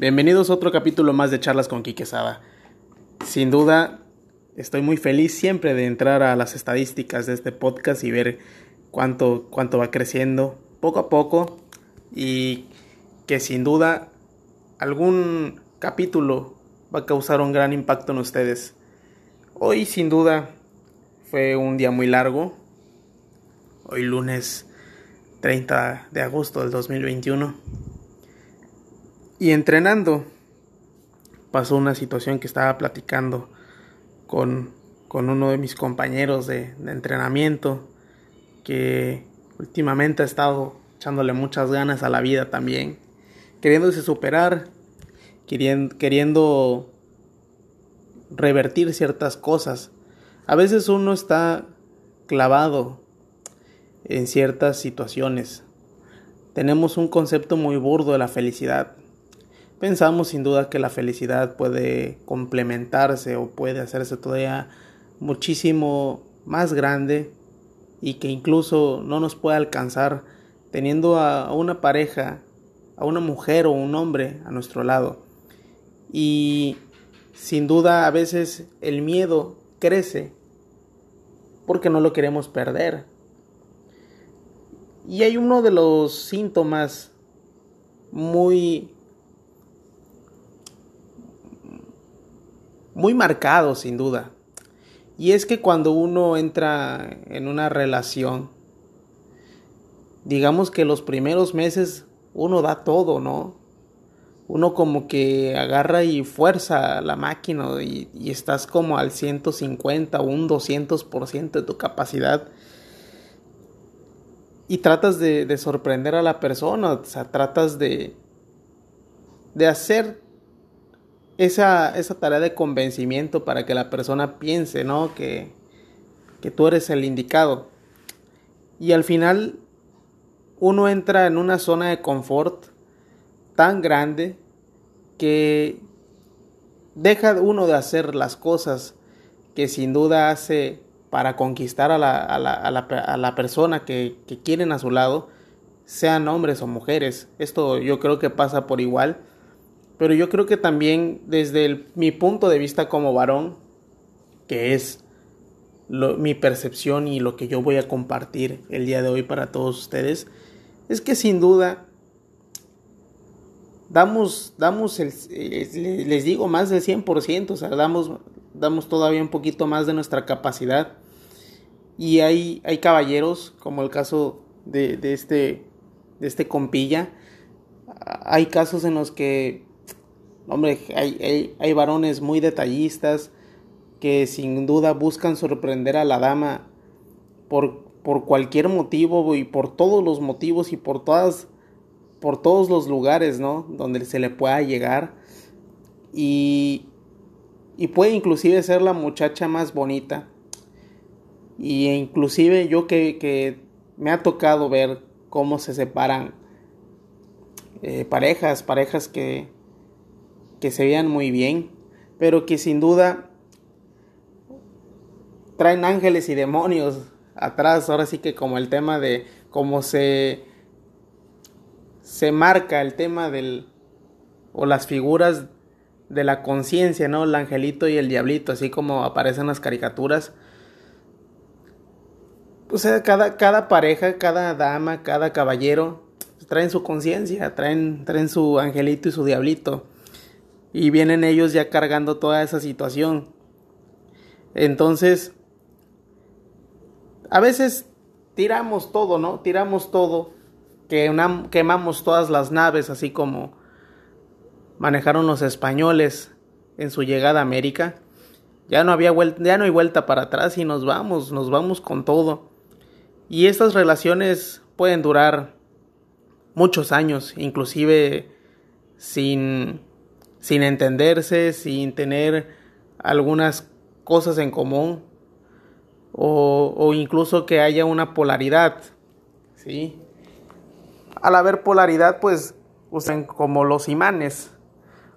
Bienvenidos a otro capítulo más de Charlas con Quique Saba. Sin duda, estoy muy feliz siempre de entrar a las estadísticas de este podcast y ver cuánto, cuánto va creciendo poco a poco y que sin duda algún capítulo va a causar un gran impacto en ustedes. Hoy sin duda fue un día muy largo. Hoy lunes 30 de agosto del 2021. Y entrenando pasó una situación que estaba platicando con, con uno de mis compañeros de, entrenamiento que últimamente ha estado echándole muchas ganas a la vida también, queriéndose superar, queriendo, queriendo revertir ciertas cosas. A veces uno está clavado en ciertas situaciones. Tenemos un concepto muy burdo de la felicidad. Pensamos sin duda que la felicidad puede complementarse o puede hacerse todavía muchísimo más grande y que incluso no nos puede alcanzar teniendo a una pareja, a una mujer o un hombre a nuestro lado. Y sin duda a veces el miedo crece porque no lo queremos perder. Y hay uno de los síntomas muy muy marcados sin duda. Y es que cuando uno entra en una relación digamos que los primeros meses uno da todo, ¿no? Uno como que agarra y fuerza la máquina y, estás como al 150 o un 200% de tu capacidad. Y tratas de, sorprender a la persona, o sea, tratas de, de hacer esa, esa tarea de convencimiento para que la persona piense, ¿no? Que, que tú eres el indicado. Y al final uno entra en una zona de confort tan grande que deja uno de hacer las cosas que sin duda hace para conquistar a la, a la, a la, a la persona que, que, quieren a su lado, sean hombres o mujeres. Esto yo creo que pasa por igual. Pero yo creo que también desde mi punto de vista como varón, que es mi percepción y lo que yo voy a compartir el día de hoy para todos ustedes, es que sin duda damos, damos el, eh, les digo, más del 100%, o sea, damos, damos todavía un poquito más de nuestra capacidad. Y hay, hay caballeros, como el caso de, de, este, de este compilla, hay casos en los que, hombre, hay, hay, hay varones muy detallistas que sin duda buscan sorprender a la dama por, por cualquier motivo y por todos los motivos y por todas por todos los lugares, ¿no? Donde se le pueda llegar y y puede inclusive ser la muchacha más bonita y inclusive yo que, que me ha tocado ver cómo se separan eh, parejas, parejas que, que se vean muy bien, pero que sin duda traen ángeles y demonios atrás, ahora sí que como el tema de cómo se se marca el tema del o las figuras de la conciencia, ¿no? El angelito y el diablito, así como aparecen las caricaturas. O sea, cada, cada pareja, cada dama, cada caballero traen su conciencia, traen, traen su angelito y su diablito. Y vienen ellos ya cargando toda esa situación. Entonces, a veces tiramos todo, ¿no? Tiramos todo, que quemamos todas las naves, así como manejaron los españoles en su llegada a América. Ya no había vuelta, ya no hay vuelta para atrás y nos vamos, nos vamos con todo. Y estas relaciones pueden durar muchos años, inclusive sin sin entenderse, sin tener algunas cosas en común, o, incluso que haya una polaridad, ¿sí? Al haber polaridad, pues usan como los imanes.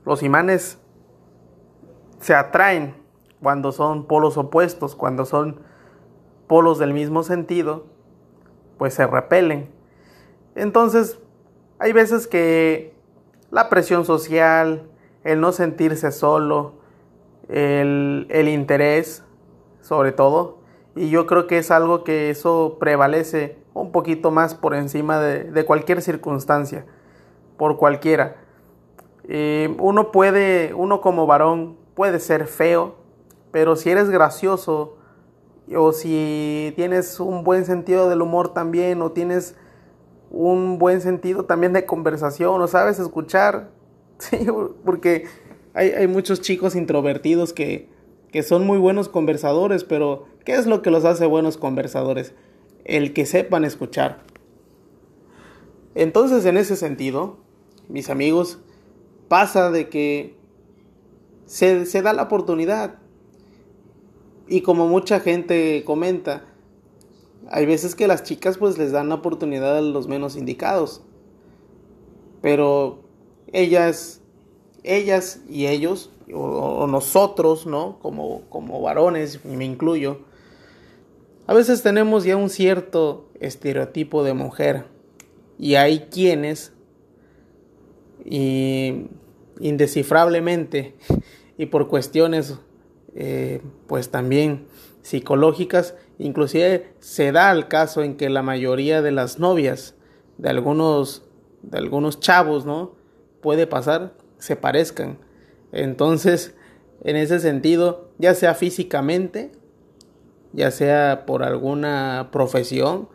Los imanes se atraen cuando son polos opuestos, cuando son polos del mismo sentido, pues se repelen. Entonces, hay veces que la presión social, el no sentirse solo, el, el interés, sobre todo. Y yo creo que es algo que eso prevalece un poquito más por encima de, cualquier circunstancia, por cualquiera. Eh, uno puede, uno como varón puede ser feo, pero si eres gracioso o si tienes un buen sentido del humor también o tienes un buen sentido también de conversación o sabes escuchar, sí, porque hay, hay muchos chicos introvertidos que, que son muy buenos conversadores, pero ¿qué es lo que los hace buenos conversadores? El que sepan escuchar. Entonces, en ese sentido, mis amigos, pasa de que se, se da la oportunidad. Y como mucha gente comenta, hay veces que las chicas pues les dan la oportunidad a los menos indicados. Pero ellas, ellas y ellos o, nosotros, ¿no? Como, como varones, me incluyo, a veces tenemos ya un cierto estereotipo de mujer y hay quienes, y indescifrablemente y por cuestiones eh, pues también psicológicas, inclusive se da el caso en que la mayoría de las novias de algunos de algunos chavos, ¿no? Puede pasar, se parezcan. Entonces, en ese sentido, ya sea físicamente, ya sea por alguna profesión,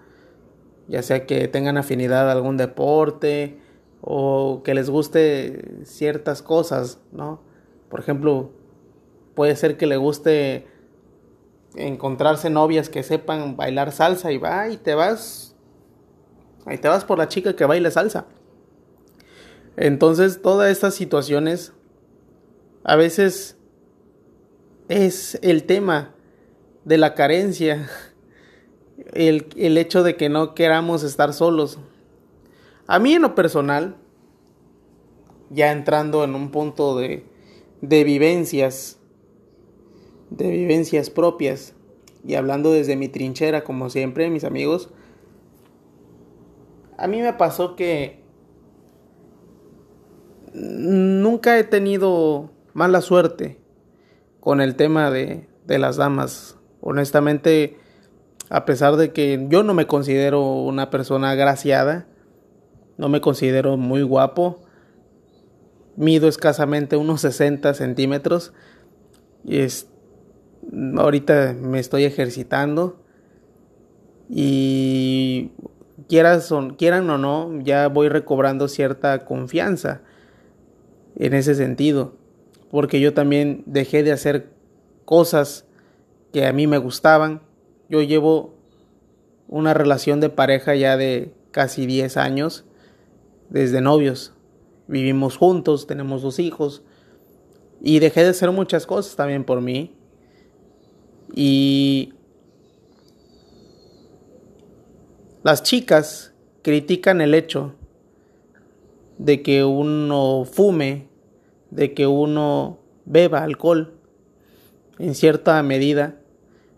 ya sea que tengan afinidad a algún deporte o que les guste ciertas cosas, ¿no? Por ejemplo, puede ser que le guste encontrarse novias que sepan bailar salsa y va y te vas ahí te vas por la chica que baila salsa. Entonces, todas estas situaciones a veces es el tema de la carencia, el, el, hecho de que no queramos estar solos. A mí en lo personal, ya entrando en un punto de, de vivencias, de vivencias propias, y hablando desde mi trinchera, como siempre, mis amigos, a mí me pasó que nunca he tenido mala suerte con el tema de, de las damas. Honestamente, a pesar de que yo no me considero una persona agraciada, no me considero muy guapo, mido escasamente unos 60 centímetros y es, ahorita me estoy ejercitando y quieras o, quieran o no, ya voy recobrando cierta confianza en ese sentido porque yo también dejé de hacer cosas que a mí me gustaban. Yo llevo una relación de pareja ya de casi 10 años, desde novios. Vivimos juntos, tenemos dos hijos y dejé de hacer muchas cosas también por mí. Y las chicas critican el hecho de que uno fume de que uno beba alcohol en cierta medida,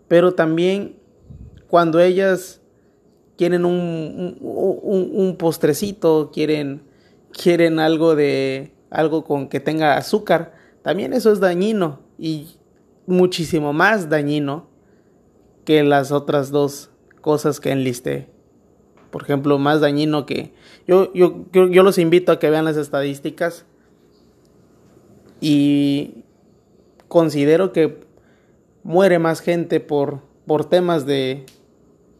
pero también cuando ellas quieren un, un, postrecito, quieren, quieren algo de algo con que tenga azúcar, también eso es dañino y muchísimo más dañino que las otras dos cosas que enlisté. Por ejemplo, más dañino que yo, yo, yo los invito a que vean las estadísticas y considero que muere más gente por, por temas de,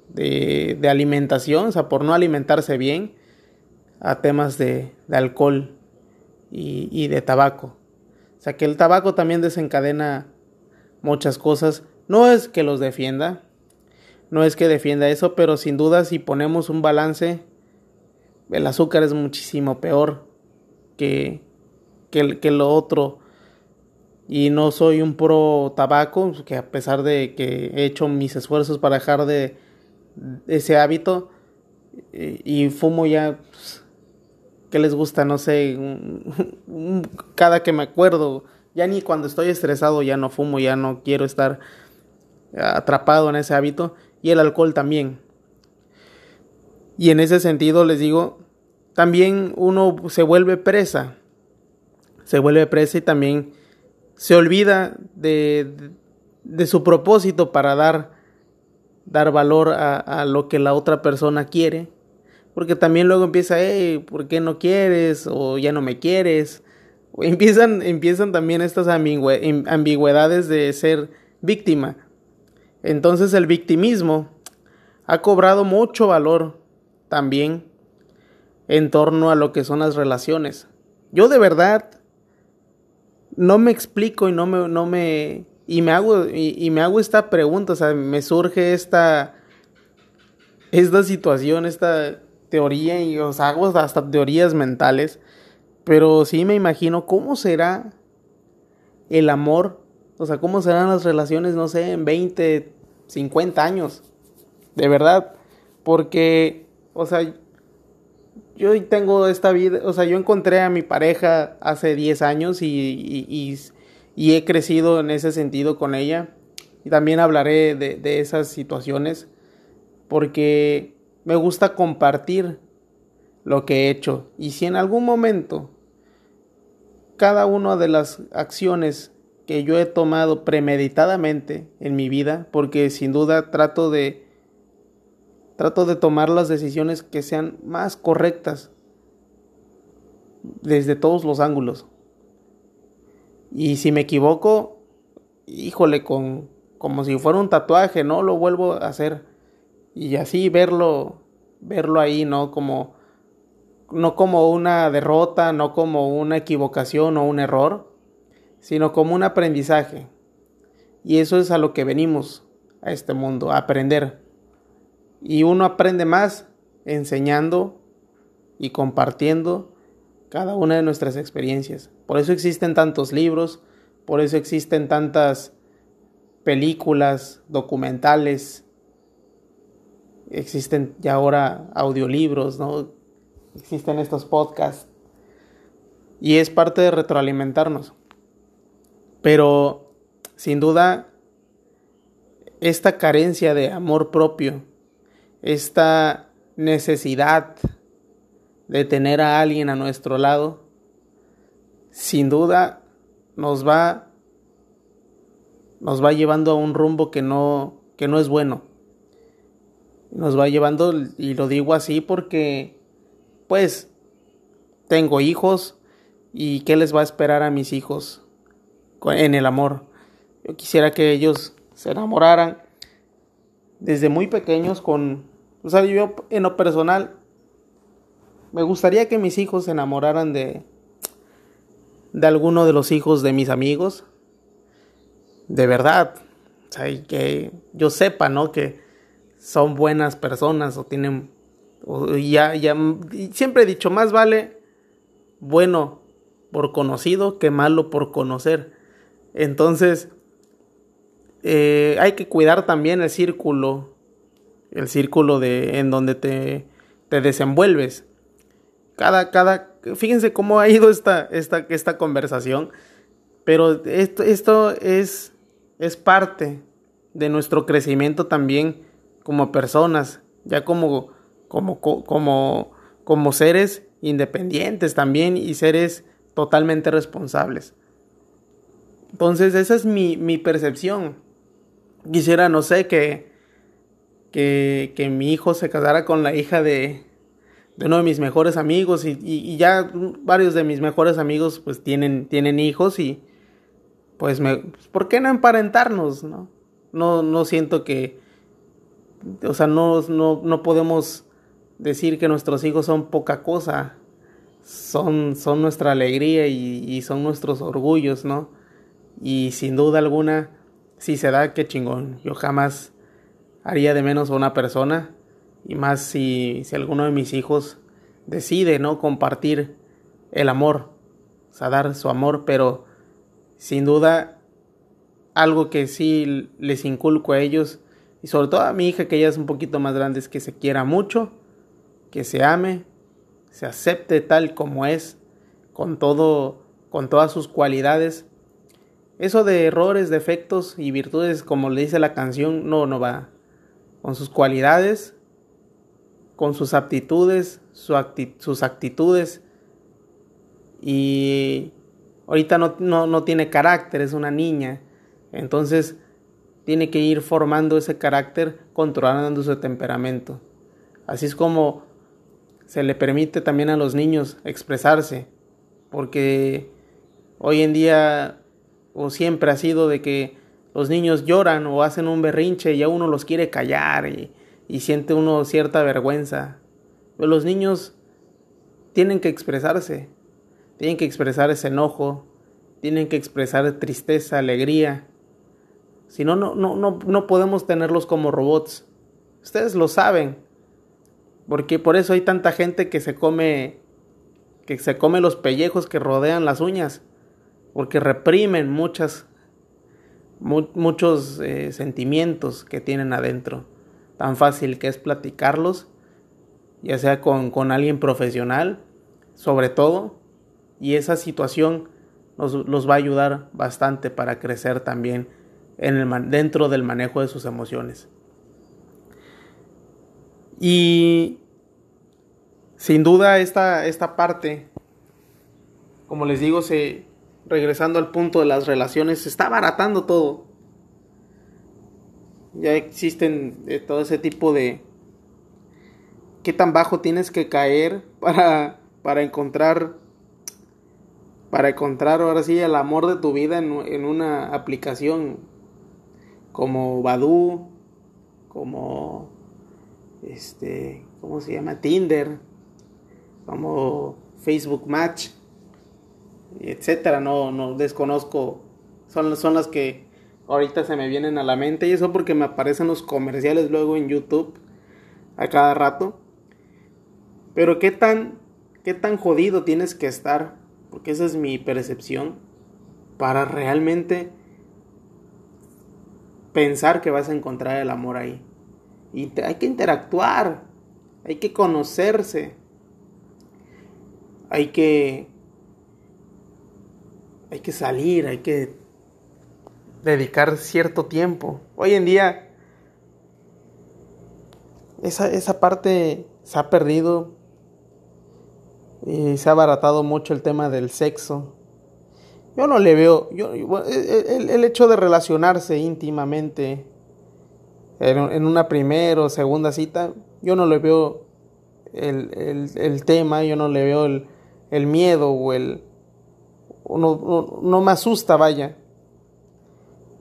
de, de, alimentación, o sea, por no alimentarse bien, a temas de, de alcohol y, y, de tabaco. O sea, que el tabaco también desencadena muchas cosas. No es que los defienda, no es que defienda eso, pero sin duda si ponemos un balance, el azúcar es muchísimo peor que, que, que lo otro. Y no soy un pro tabaco, que a pesar de que he hecho mis esfuerzos para dejar de, ese hábito y, fumo ya, pues, ¿qué les gusta? No sé, cada que me acuerdo, ya ni cuando estoy estresado ya no fumo, ya no quiero estar atrapado en ese hábito y el alcohol también. Y en ese sentido les digo, también uno se vuelve presa se vuelve presa y también se olvida de, de, su propósito para dar, dar valor a, lo que la otra persona quiere. Porque también luego empieza, hey, ¿por qué no quieres? O ya no me quieres. O empiezan, empiezan también estas ambigüedades de ser víctima. Entonces el victimismo ha cobrado mucho valor también en torno a lo que son las relaciones. Yo de verdad no me explico y no me, no me, y me hago, y, me hago esta pregunta, o sea, me surge esta, esta situación, esta teoría, y os hago hasta teorías mentales, pero sí me imagino cómo será el amor, o sea, cómo serán las relaciones, no sé, en 20, 50 años, de verdad, porque, o sea, yo tengo esta vida, o sea, yo encontré a mi pareja hace 10 años y, y, he crecido en ese sentido con ella. Y también hablaré de esas situaciones porque me gusta compartir lo que he hecho. Y si en algún momento cada una de las acciones que yo he tomado premeditadamente en mi vida, porque sin duda trato de Trato de tomar las decisiones que sean más correctas desde todos los ángulos. Y si me equivoco, híjole, con como si fuera un tatuaje, ¿no? Lo vuelvo a hacer. Y así verlo, verlo ahí, ¿no? Como, no como una derrota, no como una equivocación o un error, sino como un aprendizaje. Y eso es a lo que venimos a este mundo, a aprender. Y uno aprende más enseñando y compartiendo cada una de nuestras experiencias. Por eso existen tantos libros, por eso existen tantas películas, documentales, existen ya ahora audiolibros, ¿no? Existen estos podcasts. Y es parte de retroalimentarnos. Pero, sin duda, esta carencia de amor propio esta necesidad de tener a alguien a nuestro lado, sin duda nos va nos va llevando a un rumbo que no que no es bueno. Nos va llevando y lo digo así porque pues tengo hijos y qué les va a esperar a mis hijos en el amor. Yo quisiera que ellos se enamoraran desde muy pequeños con o sea, yo en lo personal me gustaría que mis hijos se enamoraran de de alguno de los hijos de mis amigos. De verdad, o sea, y que yo sepa, ¿no? Que son buenas personas o tienen o ya ya siempre he dicho, más vale bueno por conocido que malo por conocer. Entonces, eh, hay que cuidar también el círculo el círculo de en donde te, te desenvuelves. Cada, cada, fíjense cómo ha ido esta, esta, esta conversación, pero esto, esto es, es parte de nuestro crecimiento también como personas, ya como, como, como, como seres independientes también y seres totalmente responsables. Entonces esa es mi, mi percepción. Quisiera, no sé, que, que, que mi hijo se casara con la hija de, de uno de mis mejores amigos y, y, ya varios de mis mejores amigos pues tienen, tienen hijos y pues me, pues, ¿por qué no emparentarnos? No, no, no siento que, o sea, no, no, no podemos decir que nuestros hijos son poca cosa, son, son nuestra alegría y, y son nuestros orgullos, ¿no? Y sin duda alguna, si se da, qué chingón. Yo jamás haría de menos a una persona y más si, si alguno de mis hijos decide no compartir el amor, o sea, dar su amor, pero sin duda algo que sí les inculco a ellos y sobre todo a mi hija que ella es un poquito más grande es que se quiera mucho, que se ame, se acepte tal como es, con todo, con todas sus cualidades. Eso de errores, defectos y virtudes, como le dice la canción, no, no va con sus cualidades, con sus aptitudes, sus actitudes y ahorita no, no, no tiene carácter, es una niña. Entonces tiene que ir formando ese carácter controlando su temperamento. Así es como se le permite también a los niños expresarse, porque hoy en día o siempre ha sido de que los niños lloran o hacen un berrinche y a uno los quiere callar y, siente uno cierta vergüenza. Pero los niños tienen que expresarse, tienen que expresar ese enojo, tienen que expresar tristeza, alegría. Si no, no, no, no podemos tenerlos como robots. Ustedes lo saben. Porque por eso hay tanta gente que se come que se come los pellejos que rodean las uñas, porque reprimen muchas muchos eh, sentimientos que tienen adentro. Tan fácil que es platicarlos, ya sea con, con alguien profesional, sobre todo, y esa situación nos, los va a ayudar bastante para crecer también en el, dentro del manejo de sus emociones. Y sin duda esta, esta parte, como les digo, se, regresando al punto de las relaciones, se está abaratando todo. Ya existen eh, todo ese tipo de... ¿Qué tan bajo tienes que caer para, para encontrar... Para encontrar ahora sí el amor de tu vida en, en una aplicación como Badu, como este, ¿cómo se llama? Tinder, como Facebook Match, etcétera, no, no desconozco, son, son las que ahorita se me vienen a la mente y eso porque me aparecen los comerciales luego en YouTube a cada rato. Pero qué tan, qué tan jodido tienes que estar, porque esa es mi percepción, para realmente pensar que vas a encontrar el amor ahí. Y hay que interactuar, hay que conocerse, hay que hay que salir, hay que dedicar cierto tiempo. Hoy en día esa, esa parte se ha perdido y se ha abaratado mucho el tema del sexo. Yo no le veo, yo, el, el hecho de relacionarse íntimamente en, una primera o segunda cita, yo no le veo el, el, tema, yo no le veo el, el miedo o el... No, no, me asusta, vaya.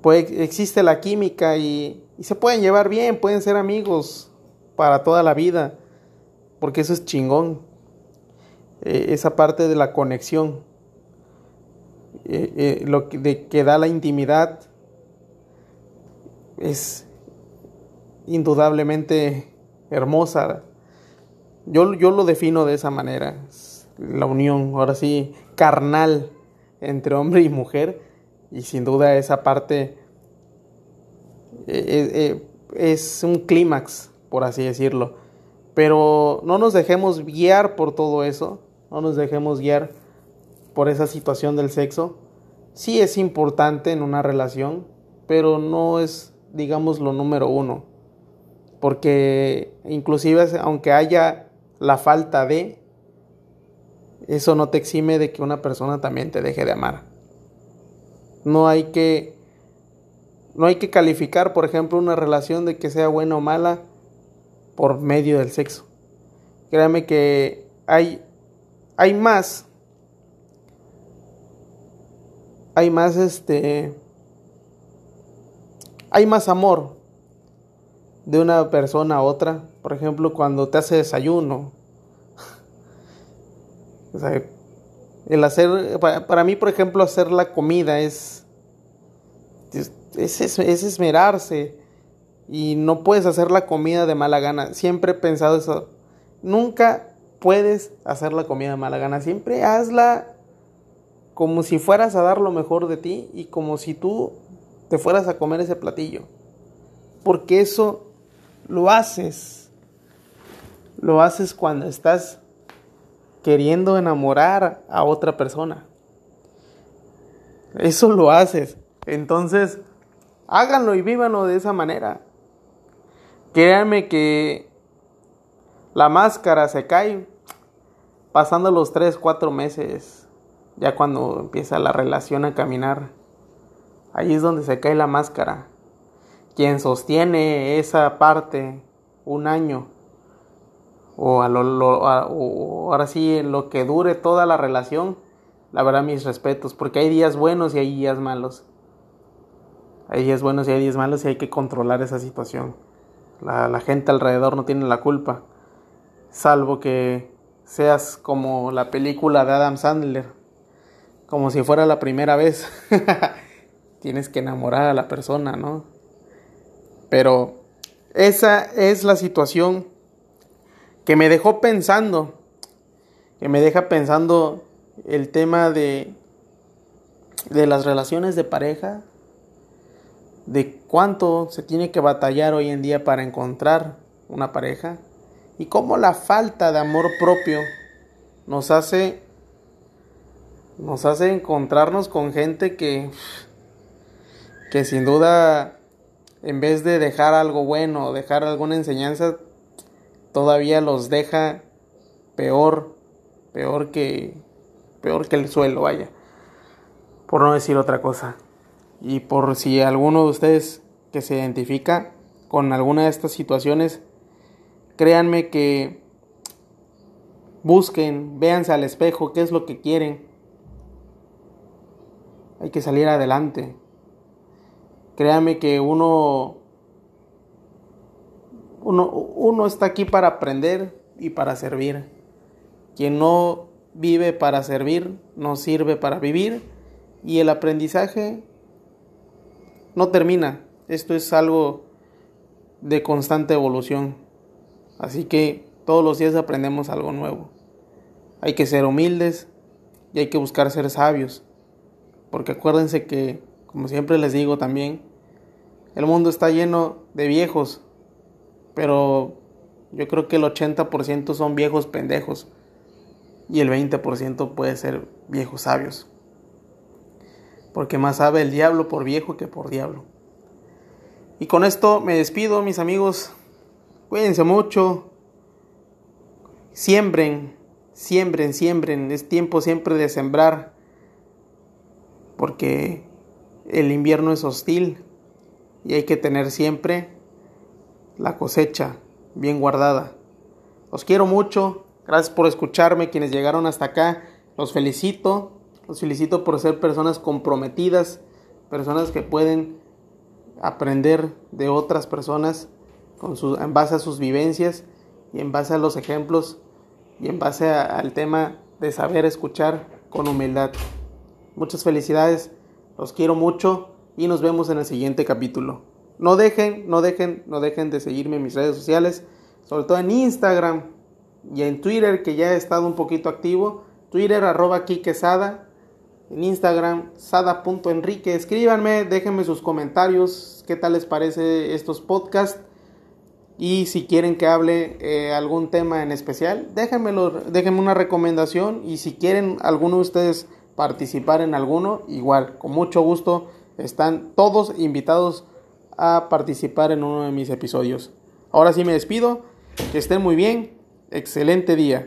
Pues existe la química y, se pueden llevar bien, pueden ser amigos para toda la vida, porque eso es chingón. E, esa parte de la conexión, e, e, lo que, que da la intimidad, es, indudablemente hermosa. Yo, yo lo defino de esa manera, la unión, ahora sí, carnal entre hombre y mujer, y sin duda esa parte eh, eh, eh, es un clímax, por así decirlo. Pero no nos dejemos guiar por todo eso, no nos dejemos guiar por esa situación del sexo. Sí es importante en una relación, pero no es, digamos, lo número uno porque inclusive aunque haya la falta de, eso no te exime de que una persona también te deje de amar. No hay que no hay que calificar, por ejemplo, una relación de que sea buena o mala por medio del sexo. Créame que hay hay más hay más este hay más amor de una persona a otra. Por ejemplo, cuando te hace desayuno. El hacer, para, mí, por ejemplo, hacer la comida es, es, es, esmerarse. Y no puedes hacer la comida de mala gana. Siempre he pensado eso. Nunca puedes hacer la comida de mala gana. Siempre hazla como si fueras a dar lo mejor de ti y como si tú te fueras a comer ese platillo. Porque eso lo haces. Lo haces cuando estás queriendo enamorar a otra persona. Eso lo haces. Entonces, háganlo y vívanlo de esa manera. Créanme que la máscara se cae pasando los 3, 4 meses. ya cuando empieza la relación a caminar, ahí es donde se cae la máscara. Quien sostiene esa parte un año, o, a lo, ahora sí, lo que dure toda la relación, la verdad mis respetos, porque hay días buenos y hay días malos. Hay días buenos y hay días malos y hay que controlar esa situación. La gente alrededor no tiene la culpa, salvo que seas como la película de Adam Sandler, como si fuera la primera vez. Tienes que enamorar a la persona, ¿no? Pero esa es la situación que me dejó pensando, que me deja pensando el tema de, de las relaciones de pareja, de cuánto se tiene que batallar hoy en día para encontrar una pareja y cómo la falta de amor propio nos hace nos hace encontrarnos con gente que que sin duda en vez de dejar algo bueno dejar alguna enseñanza todavía los deja peor peor que peor que el suelo vaya por no decir otra cosa y por si alguno de ustedes que se identifica con alguna de estas situaciones Créanme que busquen, véanse al espejo, qué es lo que quieren. Hay que salir adelante. Créanme que uno, uno, está aquí para aprender y para servir. Quien no vive para servir, no sirve para vivir. Y el aprendizaje no termina. Esto es algo de constante evolución. Así que todos los días aprendemos algo nuevo. Hay que ser humildes y hay que buscar ser sabios. Porque acuérdense que, como siempre les digo también, el mundo está lleno de viejos, pero yo creo que el 80% son viejos pendejos y el 20% puede ser viejos sabios. Porque más sabe el diablo por viejo que por diablo. Y con esto me despido, mis amigos. Cuídense mucho. Siembren, siembren, siembren. Es tiempo siempre de sembrar. Porque el invierno es hostil y hay que tener siempre la cosecha bien guardada. Los quiero mucho. Gracias por escucharme. Quienes llegaron hasta acá, los felicito. Los felicito por ser personas comprometidas, personas que pueden aprender de otras personas en base a sus vivencias y en base a los ejemplos y en base al tema de saber escuchar con humildad. Muchas felicidades, los quiero mucho y nos vemos en el siguiente capítulo. No dejen, no dejen, no dejen de seguirme en mis redes sociales, sobre todo en Instagram y en Twitter que ya he estado un poquito activo. Twitter arroba Sada, en Instagram sada.enrique. Escríbanme, déjenme sus comentarios, qué tal les parece estos podcasts y si quieren que hable eh, algún tema en especial, déjenmelo, déjenme una recomendación. Y si quieren alguno de ustedes participar en alguno, igual, con mucho gusto, están todos invitados a participar en uno de mis episodios. Ahora sí me despido, que estén muy bien, excelente día.